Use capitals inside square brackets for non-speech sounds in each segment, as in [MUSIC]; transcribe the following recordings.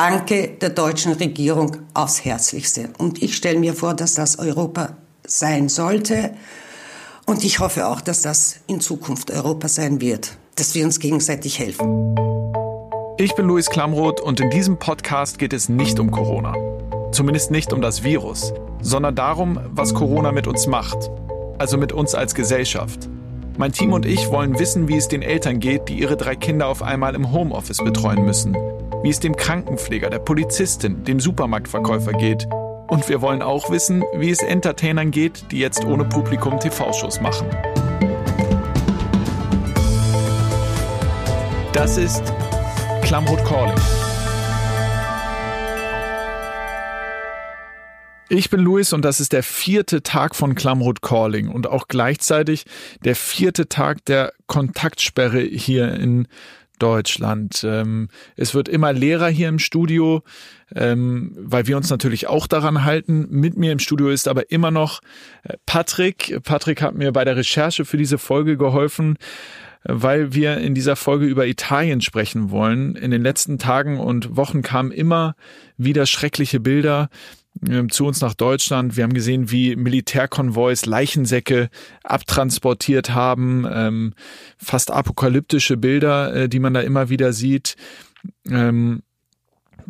danke der deutschen Regierung aufs Herzlichste. Und ich stelle mir vor, dass das Europa sein sollte. Und ich hoffe auch, dass das in Zukunft Europa sein wird, dass wir uns gegenseitig helfen. Ich bin Luis Klamroth und in diesem Podcast geht es nicht um Corona. Zumindest nicht um das Virus, sondern darum, was Corona mit uns macht. Also mit uns als Gesellschaft. Mein Team und ich wollen wissen, wie es den Eltern geht, die ihre drei Kinder auf einmal im Homeoffice betreuen müssen. Wie es dem Krankenpfleger, der Polizistin, dem Supermarktverkäufer geht und wir wollen auch wissen, wie es Entertainern geht, die jetzt ohne Publikum TV-Shows machen. Das ist Klamroth Calling. Ich bin Luis und das ist der vierte Tag von Klamroth Calling und auch gleichzeitig der vierte Tag der Kontaktsperre hier in Deutschland. Ähm, es wird immer leerer hier im Studio, ähm, weil wir uns natürlich auch daran halten. Mit mir im Studio ist aber immer noch äh, Patrick. Patrick hat mir bei der Recherche für diese Folge geholfen weil wir in dieser Folge über Italien sprechen wollen. In den letzten Tagen und Wochen kamen immer wieder schreckliche Bilder zu uns nach Deutschland. Wir haben gesehen, wie Militärkonvois Leichensäcke abtransportiert haben, ähm, fast apokalyptische Bilder, äh, die man da immer wieder sieht. Ähm,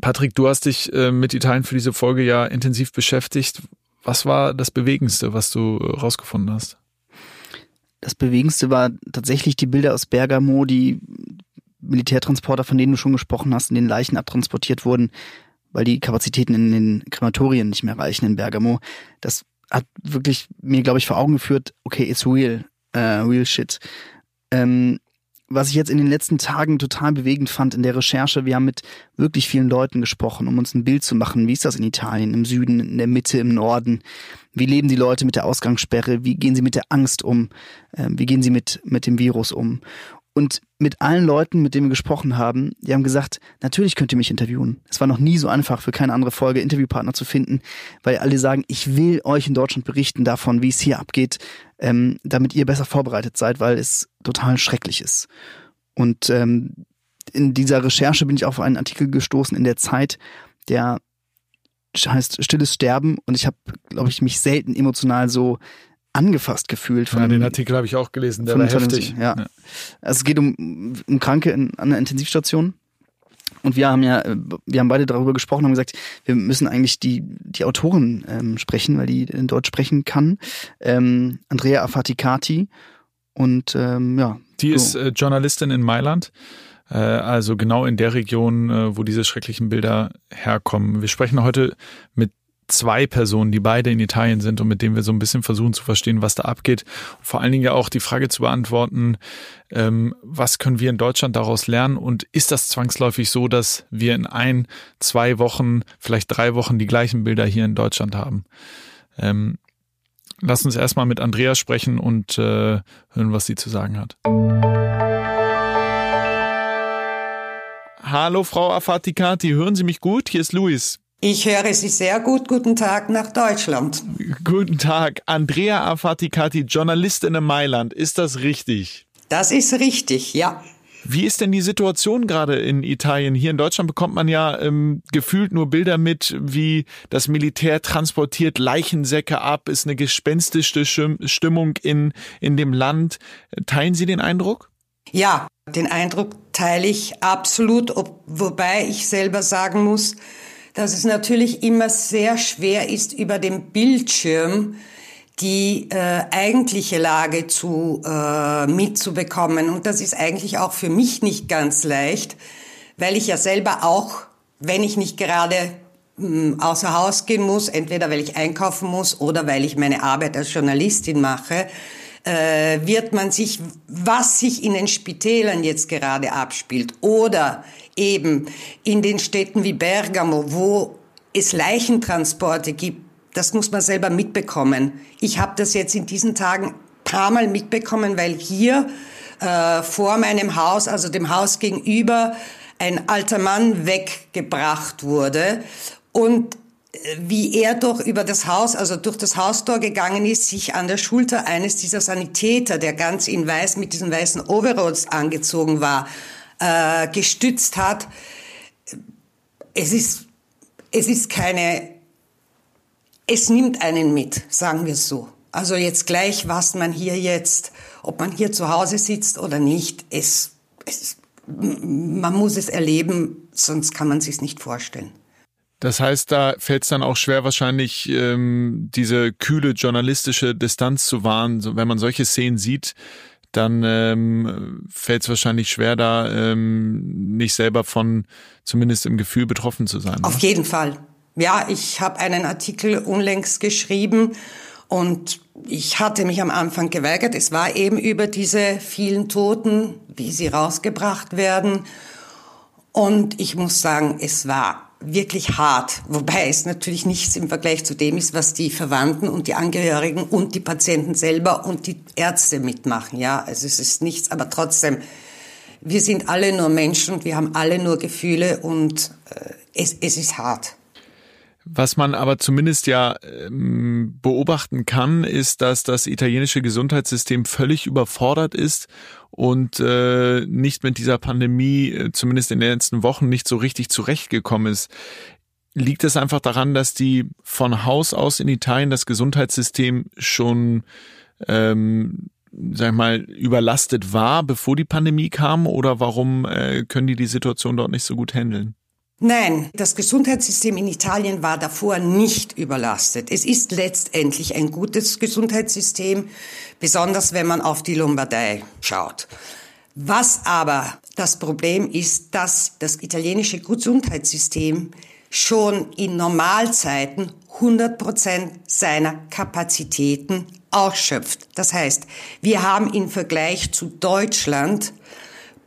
Patrick, du hast dich äh, mit Italien für diese Folge ja intensiv beschäftigt. Was war das Bewegendste, was du rausgefunden hast? Das Bewegendste war tatsächlich die Bilder aus Bergamo, die Militärtransporter, von denen du schon gesprochen hast, in den Leichen abtransportiert wurden, weil die Kapazitäten in den Krematorien nicht mehr reichen in Bergamo. Das hat wirklich mir, glaube ich, vor Augen geführt, okay, it's real, uh, real shit. Ähm, was ich jetzt in den letzten Tagen total bewegend fand in der Recherche, wir haben mit wirklich vielen Leuten gesprochen, um uns ein Bild zu machen, wie ist das in Italien, im Süden, in der Mitte, im Norden, wie leben die Leute mit der Ausgangssperre, wie gehen sie mit der Angst um, ähm, wie gehen sie mit, mit dem Virus um. Und mit allen Leuten, mit denen wir gesprochen haben, die haben gesagt, natürlich könnt ihr mich interviewen. Es war noch nie so einfach für keine andere Folge Interviewpartner zu finden, weil alle sagen, ich will euch in Deutschland berichten davon, wie es hier abgeht, ähm, damit ihr besser vorbereitet seid, weil es total schrecklich ist. Und ähm, in dieser Recherche bin ich auf einen Artikel gestoßen in der Zeit, der heißt Stilles Sterben und ich habe, glaube ich, mich selten emotional so angefasst gefühlt. Von ja, den Artikel habe ich auch gelesen, der war heftig. Ja. ja. Also es geht um, um Kranke in, an der Intensivstation. Und wir haben ja, wir haben beide darüber gesprochen, haben gesagt, wir müssen eigentlich die, die Autorin ähm, sprechen, weil die in Deutsch sprechen kann. Ähm, Andrea Afaticati. Und ähm, ja. Die so. ist äh, Journalistin in Mailand äh, also genau in der Region, äh, wo diese schrecklichen Bilder herkommen. Wir sprechen heute mit zwei Personen, die beide in Italien sind und mit denen wir so ein bisschen versuchen zu verstehen, was da abgeht. vor allen Dingen ja auch die Frage zu beantworten, ähm, was können wir in Deutschland daraus lernen und ist das zwangsläufig so, dass wir in ein, zwei Wochen, vielleicht drei Wochen die gleichen Bilder hier in Deutschland haben? Ähm, lass uns erstmal mit Andrea sprechen und äh, hören, was sie zu sagen hat. Hallo, Frau Afatikati, hören Sie mich gut? Hier ist Luis. Ich höre Sie sehr gut. Guten Tag nach Deutschland. Guten Tag. Andrea Afatikati, Journalistin in Mailand. Ist das richtig? Das ist richtig, ja. Wie ist denn die Situation gerade in Italien? Hier in Deutschland bekommt man ja ähm, gefühlt nur Bilder mit, wie das Militär transportiert Leichensäcke ab, ist eine gespenstische Stimmung in, in dem Land. Teilen Sie den Eindruck? Ja, den Eindruck teile ich absolut, ob, wobei ich selber sagen muss, dass es natürlich immer sehr schwer ist, über den Bildschirm die äh, eigentliche Lage zu äh, mitzubekommen. Und das ist eigentlich auch für mich nicht ganz leicht, weil ich ja selber auch, wenn ich nicht gerade mh, hm, außer Haus gehen muss, entweder weil ich einkaufen muss oder weil ich meine Arbeit als Journalistin mache, äh, wird man sich, was sich in den Spitälern jetzt gerade abspielt oder eben in den Städten wie Bergamo, wo es Leichentransporte gibt, das muss man selber mitbekommen. Ich habe das jetzt in diesen Tagen paar Mal mitbekommen, weil hier äh, vor meinem Haus, also dem Haus gegenüber, ein alter Mann weggebracht wurde und wie er doch über das Haus, also durch das Haustor gegangen ist, sich an der Schulter eines dieser Sanitäter, der ganz in weiß mit diesen weißen Overalls angezogen war, äh, gestützt hat. es ist, es ist keine, es nimmt einen mit, sagen wir es so. Also jetzt gleich, was man hier jetzt, ob man hier zu Hause sitzt oder nicht, es, es man muss es erleben, sonst kann man sich nicht vorstellen. Das heißt, da fällt es dann auch schwer, wahrscheinlich ähm, diese kühle journalistische Distanz zu wahren. Wenn man solche Szenen sieht, dann ähm, fällt es wahrscheinlich schwer, da ähm, nicht selber von zumindest im Gefühl betroffen zu sein. Auf oder? jeden Fall. Ja, ich habe einen Artikel unlängst geschrieben und ich hatte mich am Anfang geweigert. Es war eben über diese vielen Toten, wie sie rausgebracht werden. Und ich muss sagen, es war wirklich hart, wobei es natürlich nichts im Vergleich zu dem ist, was die Verwandten und die Angehörigen und die Patienten selber und die Ärzte mitmachen. Ja, also es ist nichts, aber trotzdem, wir sind alle nur Menschen und wir haben alle nur Gefühle und äh, es, es ist hart. Was man aber zumindest ja ähm, beobachten kann, ist, dass das italienische Gesundheitssystem völlig überfordert ist und äh, nicht mit dieser Pandemie, äh, zumindest in den letzten Wochen, nicht so richtig zurechtgekommen ist. Liegt es einfach daran, dass die von Haus aus in Italien das Gesundheitssystem schon ähm, sag ich mal, überlastet war, bevor die Pandemie kam? Oder warum äh, können die die Situation dort nicht so gut handeln? Nein, das Gesundheitssystem in Italien war davor nicht überlastet. Es ist letztendlich ein gutes Gesundheitssystem, besonders wenn man auf die Lombardei schaut. Was aber das Problem ist, dass das italienische Gesundheitssystem schon in Normalzeiten 100 Prozent seiner Kapazitäten ausschöpft. Das heißt, wir haben im Vergleich zu Deutschland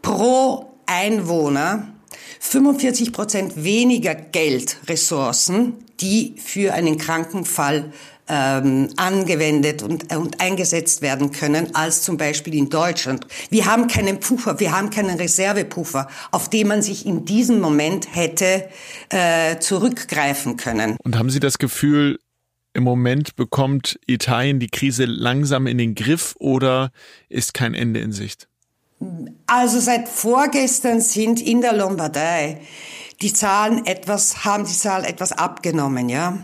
pro Einwohner 45 Prozent weniger Geldressourcen, die für einen Krankenfall ähm, angewendet und, und eingesetzt werden können als zum Beispiel in Deutschland. Wir haben keinen Puffer, wir haben keinen Reservepuffer, auf den man sich in diesem Moment hätte äh, zurückgreifen können. Und haben Sie das Gefühl, im Moment bekommt Italien die Krise langsam in den Griff oder ist kein Ende in Sicht? Also seit vorgestern sind in der Lombardei die Zahlen etwas, haben die Zahlen etwas abgenommen, ja.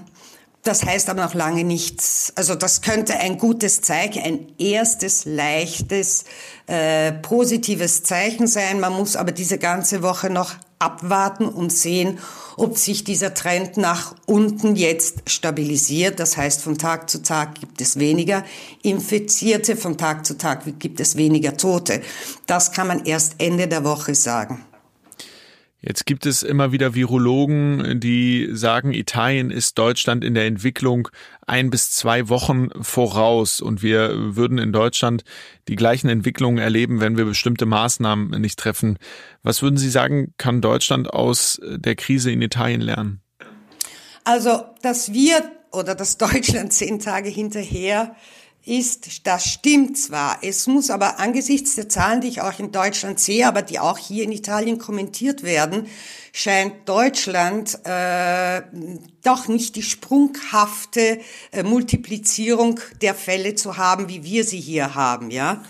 Das heißt aber noch lange nichts. Also das könnte ein gutes Zeichen, ein erstes leichtes, äh, positives Zeichen sein. Man muss aber diese ganze Woche noch abwarten und sehen, ob sich dieser Trend nach unten jetzt stabilisiert. Das heißt, von Tag zu Tag gibt es weniger Infizierte, von Tag zu Tag gibt es weniger Tote. Das kann man erst Ende der Woche sagen. Jetzt gibt es immer wieder Virologen, die sagen, Italien ist Deutschland in der Entwicklung ein bis zwei Wochen voraus und wir würden in Deutschland die gleichen Entwicklungen erleben, wenn wir bestimmte Maßnahmen nicht treffen. Was würden Sie sagen, kann Deutschland aus der Krise in Italien lernen? Also, dass wir oder dass Deutschland zehn Tage hinterher ist, das stimmt zwar. Es muss aber angesichts der Zahlen, die ich auch in Deutschland sehe, aber die auch hier in Italien kommentiert werden, scheint Deutschland äh, doch nicht die sprunghafte äh, Multiplizierung der Fälle zu haben, wie wir sie hier haben, ja.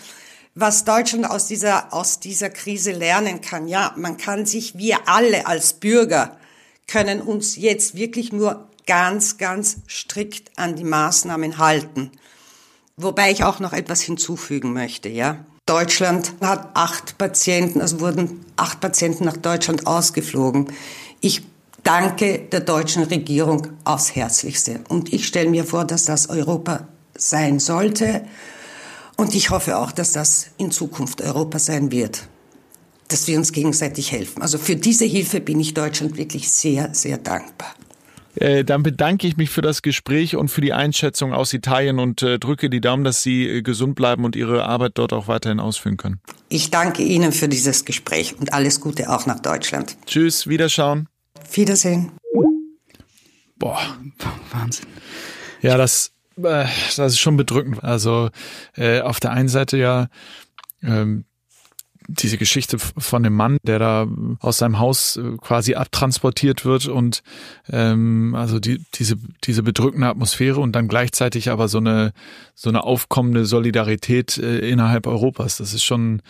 Was Deutschland aus dieser, aus dieser Krise lernen kann, ja, man kann sich, wir alle als Bürger können uns jetzt wirklich nur ganz, ganz strikt an die Maßnahmen halten. Wobei ich auch noch etwas hinzufügen möchte, ja. Deutschland hat acht Patienten, also wurden acht Patienten nach Deutschland ausgeflogen. Ich danke der deutschen Regierung aufs Herzlichste. Und ich stelle mir vor, dass das Europa sein sollte. Und ich hoffe auch, dass das in Zukunft Europa sein wird. Dass wir uns gegenseitig helfen. Also für diese Hilfe bin ich Deutschland wirklich sehr, sehr dankbar. Äh, dann bedanke ich mich für das Gespräch und für die Einschätzung aus Italien und äh, drücke die Daumen, dass Sie äh, gesund bleiben und Ihre Arbeit dort auch weiterhin ausführen können. Ich danke Ihnen für dieses Gespräch und alles Gute auch nach Deutschland. Tschüss, Wiederschauen. Wiedersehen. Boah, Wahnsinn. Ja, das, äh, das ist schon bedrückend. Also äh, auf der einen Seite ja ähm, diese Geschichte von dem Mann, der da aus seinem Haus äh, quasi abtransportiert wird und ähm, also die, diese, diese bedrückende Atmosphäre und dann gleichzeitig aber so eine, so eine aufkommende Solidarität äh, innerhalb Europas. Das ist schon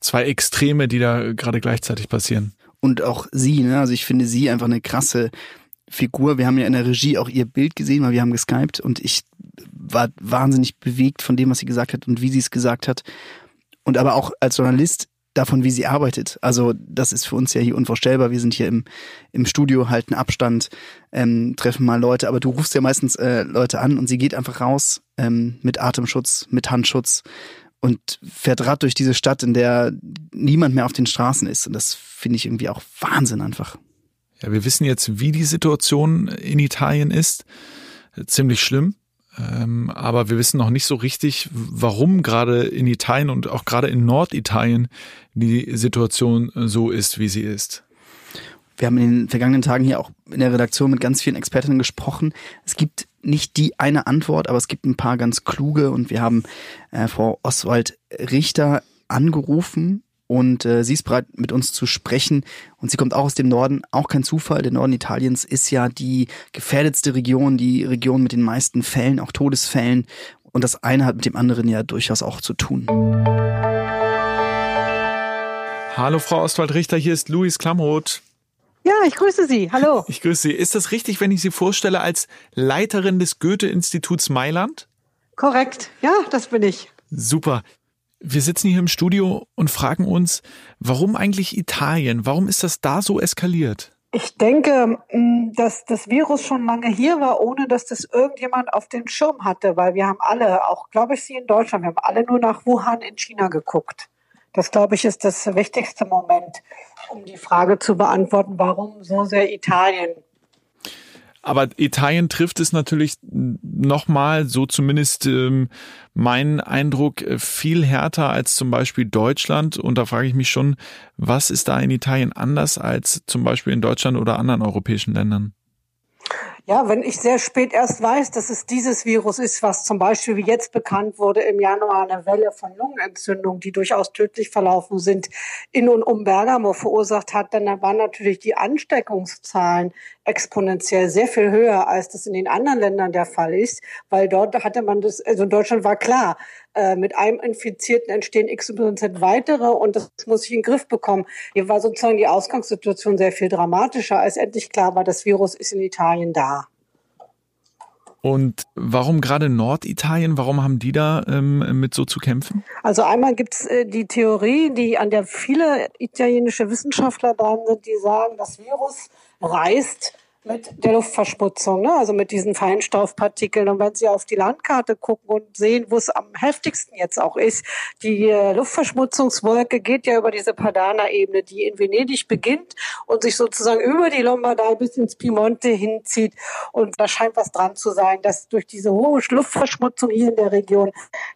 zwei Extreme, die da gerade gleichzeitig passieren. und auch sie, ne? Also ich finde sie einfach eine krasse Figur. Wir haben ja in der Regie auch ihr Bild gesehen, weil wir haben geskypt und ich war wahnsinnig bewegt von dem, was sie gesagt hat und wie sie es gesagt hat. Und aber auch als Journalist davon, wie sie arbeitet. Also das ist für uns ja hier unvorstellbar. Wir sind hier im, im Studio, halten Abstand, ähm, treffen mal Leute, aber du rufst ja meistens äh, Leute an und sie geht einfach raus ähm, mit Atemschutz, mit Handschutz und fährt Rad durch diese Stadt, in der niemand mehr auf den Straßen ist. Und das finde ich irgendwie auch Wahnsinn einfach. Ja, wir wissen jetzt, wie die Situation in Italien ist. Ziemlich schlimm. Ähm, aber wir wissen noch nicht so richtig, warum gerade in Italien und auch gerade in Norditalien die Situation so ist, wie sie ist. Wir haben in den vergangenen Tagen hier auch in der Redaktion mit ganz vielen Expertinnen gesprochen. Es gibt nicht die eine Antwort, aber es gibt ein paar ganz kluge und wir haben äh, Frau Oswald Richter angerufen und äh, sie ist bereit, mit uns zu sprechen. Und sie kommt auch aus dem Norden, auch kein Zufall. Der Norden Italiens ist ja die gefährdetste Region, die Region mit den meisten Fällen, auch Todesfällen. Und das eine hat mit dem anderen ja durchaus auch zu tun. Hallo Frau Ostwald-Richter, hier ist Luis Klamroth. Ja, ich grüße Sie. Hallo. [LAUGHS] Ich grüße Sie. Ist das richtig, wenn ich Sie vorstelle als Leiterin des Goethe-Instituts Mailand? Korrekt. Ja, das bin ich. Super. Wir sitzen hier im Studio und fragen uns, warum eigentlich Italien? Warum ist das da so eskaliert? Ich denke, mm, dass das Virus schon lange hier war, ohne dass das irgendjemand auf den Schirm hatte, weil wir haben alle, auch glaube ich Sie in Deutschland, wir haben alle nur nach Wuhan in China geguckt. Das glaube ich ist das wichtigste Moment, um die Frage zu beantworten, warum so sehr Italien aber Italien trifft es natürlich nochmal, so zumindest ähm, mein Eindruck, äh, viel härter als zum Beispiel Deutschland. Und da frage ich mich schon, was ist da in Italien anders als zum Beispiel in Deutschland oder anderen europäischen Ländern? Ja, wenn ich sehr spät erst weiß, dass es dieses Virus ist, was zum Beispiel wie jetzt bekannt wurde im Januar eine Welle von Lungenentzündung, die durchaus tödlich verlaufen sind, in und um Bergamo verursacht hat, dann waren natürlich die Ansteckungszahlen exponentiell sehr viel höher, als das in den anderen Ländern der Fall ist, weil dort hatte man das, also in Deutschland war klar, äh, mit einem Infizierten entstehen XYZ weitere und das muss ich in den Griff bekommen. Hier war sozusagen die Ausgangssituation sehr viel dramatischer, als endlich klar war, das Virus ist in Italien da. Und warum gerade Norditalien? Warum haben die da ähm, mit so zu kämpfen? Also einmal gibt es äh, die Theorie, die an der viele italienische Wissenschaftler dran sind, die sagen, das Virus reist mit der Luftverschmutzung, ne? also mit diesen Feinstaubpartikeln. Und wenn Sie auf die Landkarte gucken und sehen, wo es am heftigsten jetzt auch ist, die äh, Luftverschmutzungswolke geht ja über diese Padana-Ebene, die in Venedig beginnt und sich sozusagen über die Lombardei bis ins Piemonte hinzieht. Und da scheint was dran zu sein, dass durch diese hohe Luftverschmutzung hier in der Region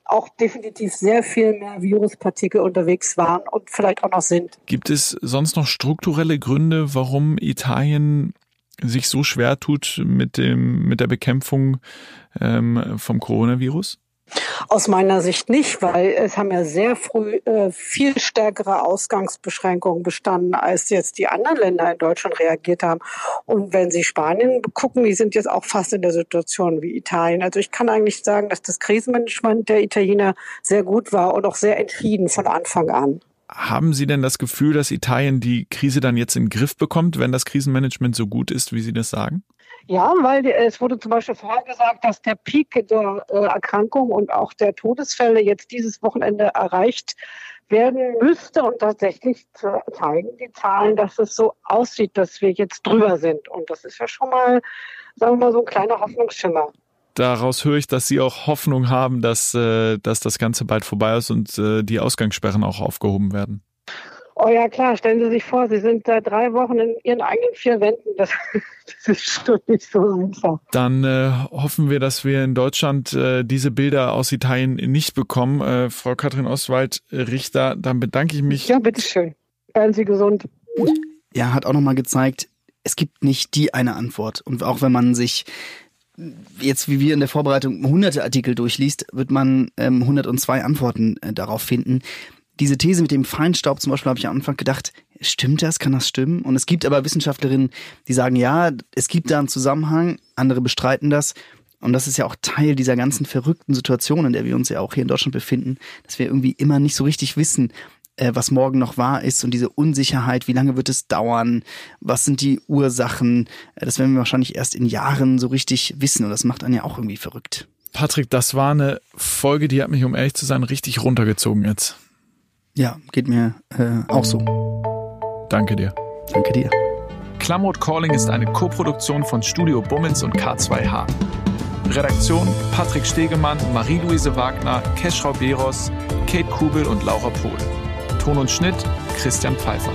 auch definitiv sehr viel mehr Viruspartikel unterwegs waren und vielleicht auch noch sind. Gibt es sonst noch strukturelle Gründe, warum Italien sich so schwer tut mit dem mit der Bekämpfung ähm, vom Coronavirus? Aus meiner Sicht nicht, weil es haben ja sehr früh äh, viel stärkere Ausgangsbeschränkungen bestanden, als jetzt die anderen Länder in Deutschland reagiert haben. Und wenn Sie Spanien gucken, die sind jetzt auch fast in der Situation wie Italien. Also ich kann eigentlich sagen, dass das Krisenmanagement der Italiener sehr gut war und auch sehr entschieden von Anfang an. Haben Sie denn das Gefühl, dass Italien die Krise dann jetzt in den Griff bekommt, wenn das Krisenmanagement so gut ist, wie Sie das sagen? Ja, weil es wurde zum Beispiel vorher gesagt, dass der Peak der äh, Erkrankung und auch der Todesfälle jetzt dieses Wochenende erreicht werden müsste. Und tatsächlich zeigen die Zahlen, dass es so aussieht, dass wir jetzt drüber sind. Und das ist ja schon mal, sagen wir mal, so ein kleiner Hoffnungsschimmer daraus höre ich, dass Sie auch Hoffnung haben, dass, äh, dass das Ganze bald vorbei ist und äh, die Ausgangssperren auch aufgehoben werden. Oh ja, klar, stellen Sie sich vor, Sie sind seit drei Wochen in Ihren eigenen vier Wänden. Das, [LAUGHS] das ist schon nicht so einfach. Dann äh, hoffen wir, dass wir in Deutschland äh, diese Bilder aus Italien nicht bekommen. Äh, Frau Katrin Oswald-Richter, dann bedanke ich mich. Ja, bitteschön. Bleiben Sie gesund. Ja, hat auch nochmal gezeigt, es gibt nicht die eine Antwort. Und auch wenn man sich jetzt wie wir in der Vorbereitung hunderte Artikel durchliest, wird man ähm, 102 Antworten äh, darauf finden. Diese These mit dem Feinstaub zum Beispiel habe ich am Anfang gedacht, stimmt das? Kann das stimmen? Und es gibt aber Wissenschaftlerinnen, die sagen, ja, es gibt da einen Zusammenhang, andere bestreiten das. Und das ist ja auch Teil dieser ganzen verrückten Situation, in der wir uns ja auch hier in Deutschland befinden, dass wir irgendwie immer nicht so richtig wissen, äh, was morgen noch wahr ist und diese Unsicherheit, wie lange wird es dauern, was sind die Ursachen, äh, das werden wir wahrscheinlich erst in Jahren so richtig wissen und das macht einen ja auch irgendwie verrückt. Patrick, das war eine Folge, die hat mich, um ehrlich zu sein, richtig runtergezogen jetzt. Ja, geht mir äh, auch so. Danke dir. Danke dir. Klamroth Calling ist eine Koproduktion von Studio Bummens und K2H. Redaktion Patrick Stegemann, Marie-Louise Wagner, Keschrau Beros, Kate Kubel und Laura Pohl. Ton und Schnitt Christian Pfeiffer.